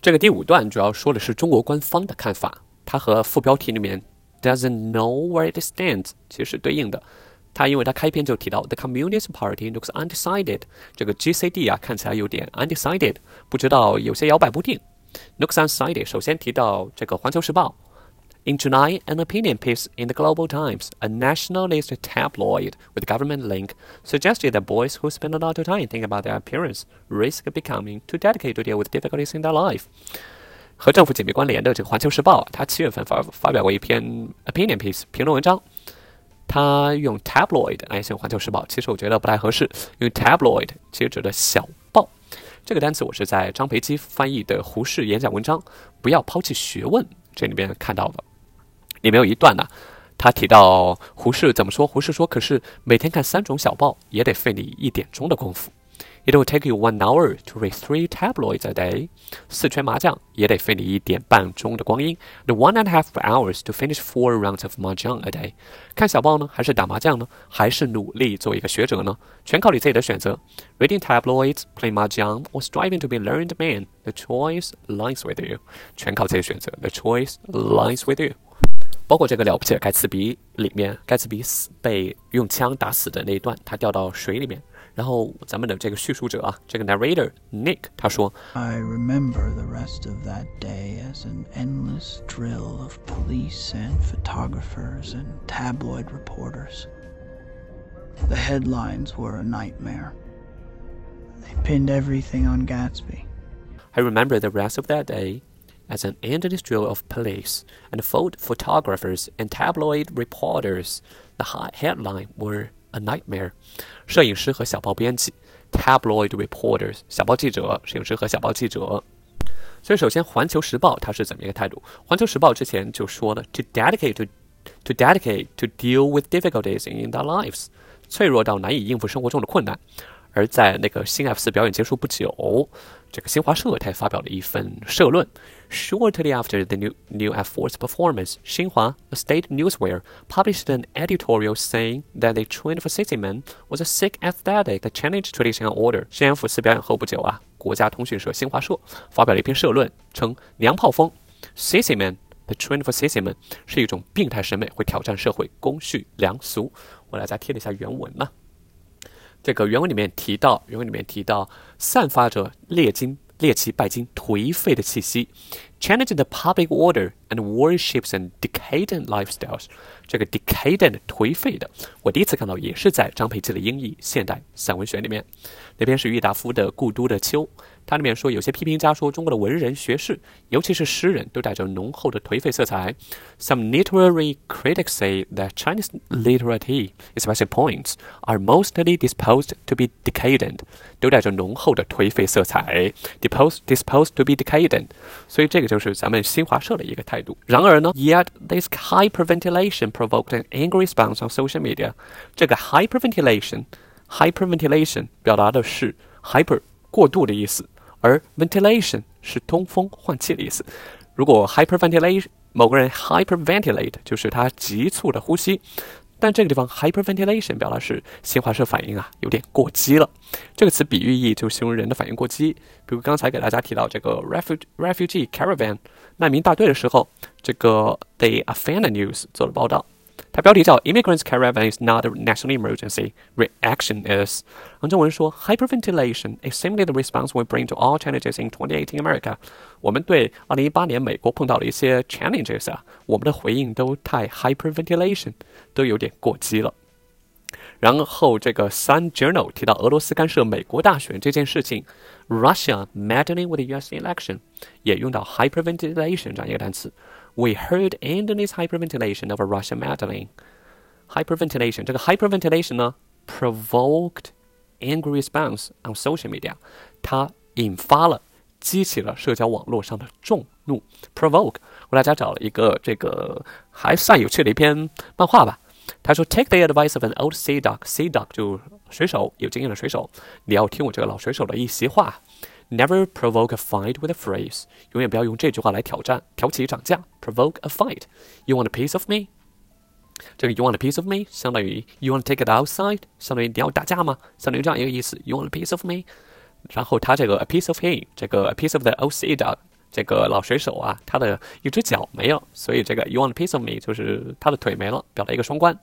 这个第五段主要说的是中国官方的看法，它和副标题里面 doesn't know where it stands 其实是对应的。它因为它开篇就提到 the Communist Party looks undecided，这个 GCD 啊看起来有点 undecided，不知道有些摇摆不定。looks undecided，首先提到这个《环球时报》。In July, an opinion piece in the Global Times, a nationalist tabloid with government link, suggested that boys who spend a lot of time thinking about their appearance risk becoming too dedicated to deal with difficulties in their life. 和政府紧密关联的这个《环球时报》，它七月份发发表过一篇 opinion piece 评论文章，它用 tabloid 来形容《环球时报》，其实我觉得不太合适，因为 tabloid 其实指的小报。这个单词我是在张培基翻译的胡适演讲文章《不要抛弃学问》这里边看到的。 里面有一段呢，他提到胡适怎么说？胡适说：“可是每天看三种小报也得费你一点钟的功夫。It will take you one hour to read three tabloids a day。四圈麻将也得费你一点半钟的光阴。The one and a half hours to finish four rounds of mahjong a day。看小报呢，还是打麻将呢？还是努力做一个学者呢？全靠你自己的选择。Reading tabloids, playing mahjong, or striving to be a learned man. The choice lies with you。全靠自己选择。The choice lies with you。” 包括这个了不起的盖茨比里面，盖茨比死被用枪打死的那一段，他掉到水里面。然后咱们的这个叙述者啊，这个 narrator Nick 他说：“I remember the rest of that day as an endless drill of police and photographers and tabloid reporters. The headlines were a nightmare. They pinned everything on Gatsby. I remember the rest of that day as an endless drill of police and photographers and tabloid reporters. The headline were a nightmare. 摄影师和小报编辑，tabloid reporters，小报记者，摄影师和小报记者。所以，首先，《环球时报》它是怎么一个态度？《环球时报》之前就说了，to dedicate to to dedicate to deal with difficulties in their lives，脆弱到难以应付生活中的困难。而在那个新 F 四表演结束不久， 这个新华社它发表了一份社论。Shortly after the new new F4's performance, Xinhua, state newswire, published an editorial saying that the trend for sixty men was a sick aesthetic that challenged traditional order. 新 F 四表演后不久啊，国家通讯社新华社发表了一篇社论，称娘炮风 sixty men。The trend for sixty men 是一种病态审美，会挑战社会公序良俗。我来再贴了一下原文呢。这个原文里面提到，原文里面提到，散发着劣金、猎奇、拜金、颓废的气息，challenge the public order and worships and decadent lifestyles。这个 decadent 颓废的，我第一次看到也是在张培基的英译现代散文选里面。那篇是郁达夫的《故都的秋》。它里面说，有些批评家说，中国的文人学士，尤其是诗人，都带着浓厚的颓废色彩。Some literary critics say that Chinese literati, especially poets, are mostly disposed to be decadent，都带着浓厚的颓废色彩。Disposed disposed to be decadent，所以这个就是咱们新华社的一个态度。然而呢，Yet this hyperventilation provoked an angry response on social media。这个 hyperventilation，hyperventilation 表达的是 hyper 过度的意思。 而 ventilation 是通风换气的意思。如果 hyperventilation 某个人 hyperventilate 就是他急促的呼吸，但这个地方 hyperventilation 表达是新华社反应啊有点过激了。这个词比喻意就形容人的反应过激。比如刚才给大家提到这个 refugee refugee caravan 难民大队的时候，这个 The Afghan News 做了报道。它标题叫 "Immigrants Caravan is not a national emergency. Reaction is"。然中文说 "Hyperventilation is simply the response we bring to all challenges in 2018 America." 我们对2018年美国碰到的一些 challenges 啊，我们的回应都太 hyperventilation，都有点过激了。然后这个 Sun Journal 提到俄罗斯干涉美国大选这件事情，Russia meddling with the U.S. election，也用到 hyperventilation 这样一个单词。 we heard endless hyperventilation of a Russian meddling. Hyperventilation 这个 hyperventilation 呢，provoked angry response on social media，它引发了、激起了社交网络上的众怒。provoke，我大家找了一个这个还算有趣的一篇漫画吧。他说：“Take the advice of an old sea dog. Sea dog 就水手，有经验的水手。你要听我这个老水手的一席话。” Never provoke a fight with a phrase，永远不要用这句话来挑战、挑起涨价。Provoke a fight. You want a piece of me？这个 You want a piece of me 相当于 You want to take it outside，相当于你要打架吗？相当于这样一个意思。You want a piece of me？然后他这个 a piece of him，这个 a piece of the old sea dog 这个老水手啊，他的一只脚没了，所以这个 You want a piece of me 就是他的腿没了，表达一个双关。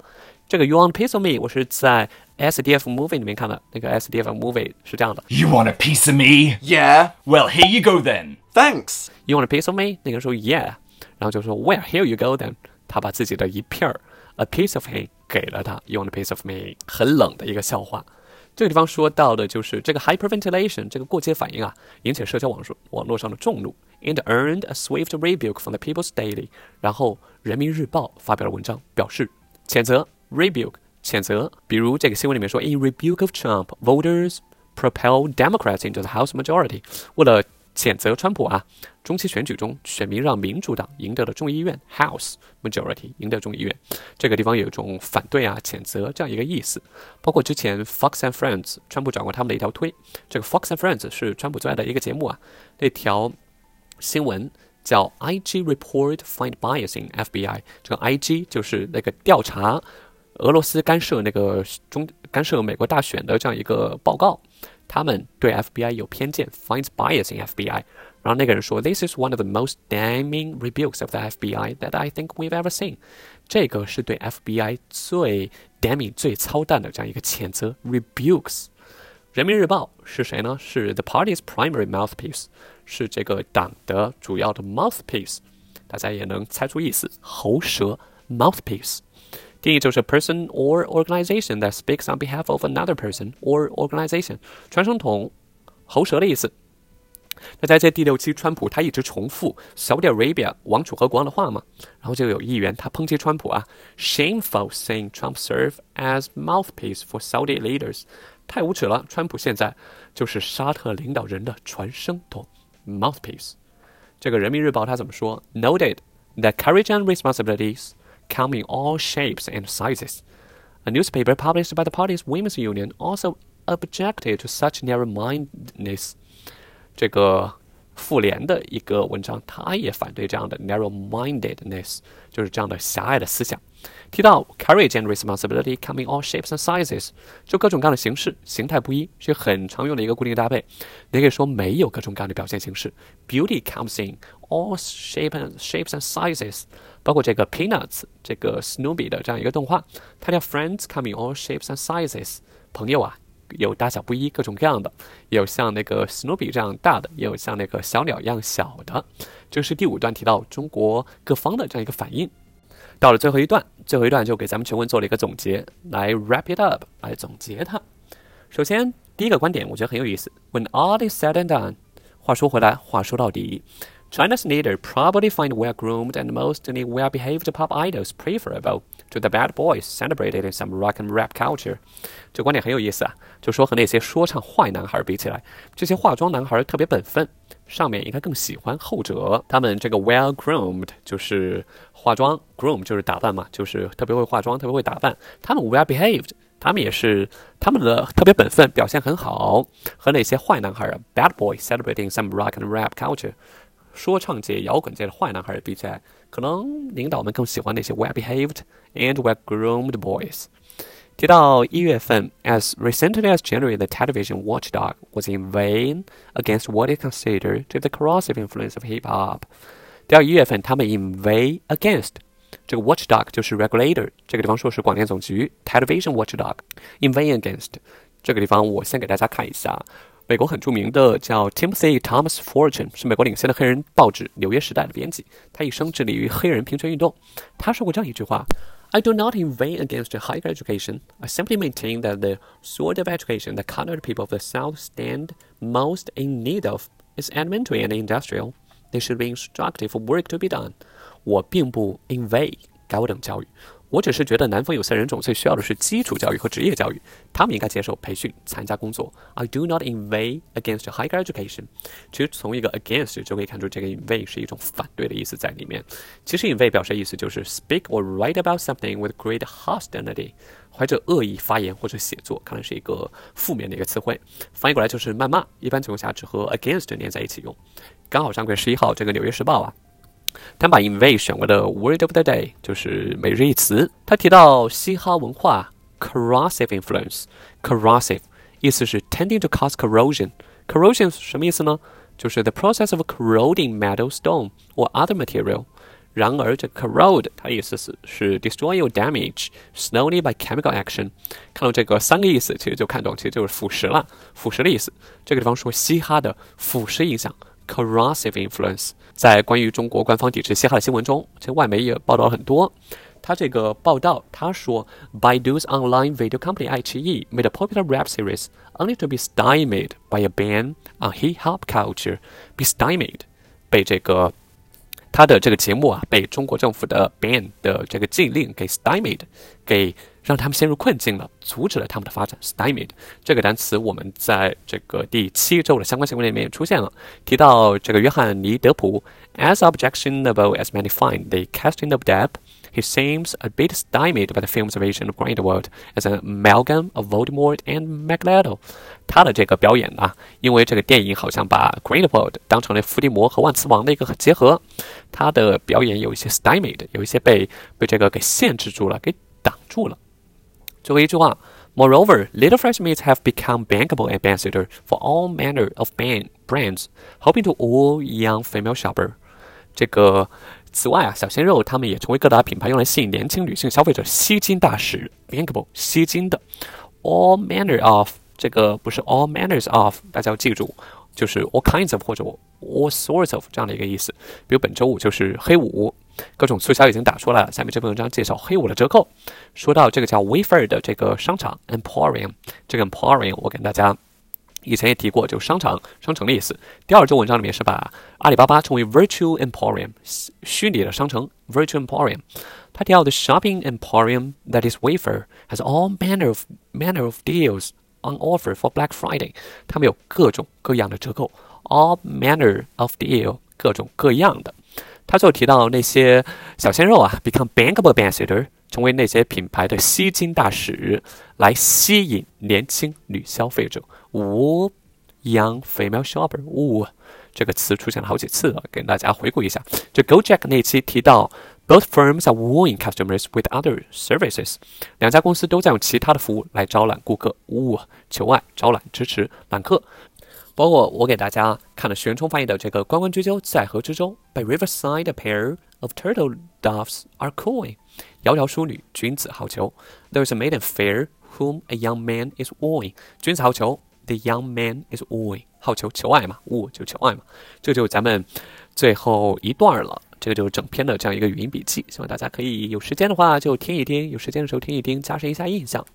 这个 You want a piece of me 我是在 SDF movie 里面看的，那个 SDF movie 是这样的 You want a piece of me? Yeah, Well, here you go then. thanks. You want a piece of me？那个人说 Yeah，然后就说 Well here you go then。他把自己的一片儿 a piece of him 给了他。You want a piece of me？很冷的一个笑话。这个地方说到的就是这个 hyperventilation 这个过激反应啊，引起社交网络网络上的众怒，and earned a swift rebuke from the People's Daily。然后人民日报发表了文章，表示谴责 rebuke 谴责。比如这个新闻里面说，in rebuke of Trump, voters propel Democrats into the House majority。为了谴责川普啊，中期选举中选民让民主党赢得了众议院 House majority，赢得众议院。这个地方有一种反对啊、谴责这样一个意思。包括之前 Fox and Friends，川普转过他们的一条推，这个 Fox and Friends 是川普最爱的一个节目啊。那条新闻叫 IG report find bias in FBI，这个 IG 就是那个调查俄罗斯干涉那个中干涉美国大选的这样一个报告。他们对 FBI 有偏见，finds bias in FBI。然后那个人说，This is one of the most damning rebukes of the FBI that I think we've ever seen。这个是对 FBI 最 damning、最操蛋的这样一个谴责，rebukes。人民日报是谁呢？是 the party's primary mouthpiece，是这个党的主要的 mouthpiece。大家也能猜出意思，喉舌 mouthpiece。定义 就是 person or organization that speaks on behalf of another person or organization，传声筒、喉舌的意思。那在这第六期，川普他一直重复 Saudi Arabia 王储和国王的话嘛，然后就有议员他抨击川普啊，shameful saying Trump serve as mouthpiece for Saudi leaders，太无耻了，川普现在就是沙特领导人的传声筒 mouthpiece。这个人民日报他怎么说？Noted that courage and responsibilities come in all shapes and sizes. A newspaper published by the party's women's union also objected to such narrow-mindedness. 这个妇联的一个文章，他也反对这样的 narrow-mindedness，就是这样的狭隘的思想。提到 courage and responsibility come in all shapes and sizes，就各种各样的形式，形态不一，是很常用的一个固定搭配。你可以说没有各种各样的表现形式，beauty comes in all shapes and shapes and sizes。包括这个 Peanuts 这个 Snoopy 的这样一个动画，它叫 Friends coming all shapes and sizes。朋友啊，有大小不一，各种各样的，有像那个 Snoopy 这样大的，也有像那个小鸟一样小的。这是第五段提到中国各方的这样一个反应。到了最后一段，最后一段就给咱们全文做了一个总结，来 wrap it up，来总结它。首先，第一个观点我觉得很有意思。When all is said and done，话说回来，话说到底。China's leader probably find well-groomed and mostly well-behaved pop idols preferable to the bad boys celebrated in some rock and rap culture。这观点很有意思啊，就说和那些说唱坏男孩比起来，这些化妆男孩特别本分，上面应该更喜欢后者。他们这个 well-groomed 就是化妆，groom 就是打扮嘛，就是特别会化妆，特别会打扮。他们 well-behaved。他们也是他们的特别本分，表现很好，和那些坏男孩，bad boys celebrating some rock and rap culture。说唱界、摇滚界的坏男孩比起来，可能领导们更喜欢那些 well-behaved and well-groomed boys。提到一月份，as recently as January, the television watchdog was in vain against what is considered to be the corrosive influence of hip hop。第二一月份，他们 in vain against 这个 watchdog 就是 regulator，这个地方说是广电总局 television watchdog in vain against 这个地方，我先给大家看一下。 美国很著名的叫 Timothy Thomas Fortune，是美国领先的黑人报纸《纽约时代》的编辑。他一生致力于黑人平权运动。他说过这样一句话：“I do not inveigh against higher education. I simply maintain that the sort of education that colored people of the South stand most in need of is elementary and industrial. They should be instructive for work to be done.” 我并不 inveigh 高等教育。我只是觉得南方有色人种最需要的是基础教育和职业教育，他们应该接受培训、参加工作。I do not inveigh against higher education。其实从一个 against 就可以看出，这个 inveigh 是一种反对的意思在里面。其实 inveigh 表示意思就是 speak or write about something with great hostility，怀着恶意发言或者写作，看来是一个负面的一个词汇。翻译过来就是谩骂，一般情况下只和 against 连在一起用。刚好上个月十一号，这个《纽约时报》啊。他把 inveigh 选为了 word of the day，就是每日一词。他提到嘻哈文化 corrosive influence，corrosive 意思是 tending to cause corrosion。corrosion 什么意思呢？就是 the process of corroding metal, stone or other material。然而，这 corrode 它意思是是 destroy or damage slowly by chemical action。看到这个三个意思，其实就看懂，其实就是腐蚀了，腐蚀的意思。这个地方说嘻哈的腐蚀影响 corrosive influence。在关于中国官方抵制嘻哈的新闻中，其实外媒也报道了很多。他这个报道他说，Baidu's online video company iQIYI made a popular rap series only to be stymied by a ban on hip hop culture。be stymied，被这个。 他的这个节目啊，被中国政府的 ban 的这个禁令给 stymied，给让他们陷入困境了，阻止了他们的发展。stymied 这个单词，我们在这个第七周的相关新闻里面也出现了，提到这个约翰尼德普，as objectionable as many find the casting of Depp。He seems a bit stymied by the film's version of Grindelwald as a amalgam of Voldemort and Magneto。他的这个表演啊，因为这个电影好像把 Greenwood 当成了伏地魔和万磁王的一个结合，他的表演有一些 stymied，有一些被被这个给限制住了，给挡住了。最后一句话，Moreover, little fresh meats have become bankable ambassador for all manner of band brands, hoping to all young female shopper。这个此外啊，小鲜肉他们也成为各大品牌用来吸引年轻女性消费者吸金大使，bankable 吸金的，all manner of 这个不是 all manners of，大家要记住，就是 all kinds of 或者 all sorts of 这样的一个意思。比如本周五就是黑五，各种促销已经打出来了。下面这篇文章介绍黑五的折扣。说到这个叫 Wafer 的这个商场 Emporium，这个 Emporium 我跟大家。以前也提过，就商场、商城的意思。第二周文章里面是把阿里巴巴称为 Virtual Emporium，虚拟的商城 Virtual Emporium。他提到的 Shopping Emporium that is Wafer has all manner of manner of deals on offer for Black Friday。他们有各种各样的折扣，all manner of deal，各种各样的。他最后提到那些小鲜肉啊，become bankable ambassador，成为那些品牌的吸金大使，来吸引年轻女消费者。五 young female shopper，五这个词出现了好几次了，给大家回顾一下。就 GoJack 那期提到，both firms are wooing customers with other services，两家公司都在用其他的服务来招揽顾客，五求爱、招揽、支持揽客。包括我给大家看了玄冲翻译的这个《关关雎鸠，在河之洲》，By riverside a pair of turtle doves are cooing，窈窕淑女，君子好逑。There is a maiden fair whom a young man is wooing，君子好逑。The young man is wooing，好求求爱嘛，woo 就求爱嘛，这就咱们最后一段了。这个就是整篇的这样一个语音笔记，希望大家可以有时间的话就听一听，有时间的时候听一听，加深一下印象。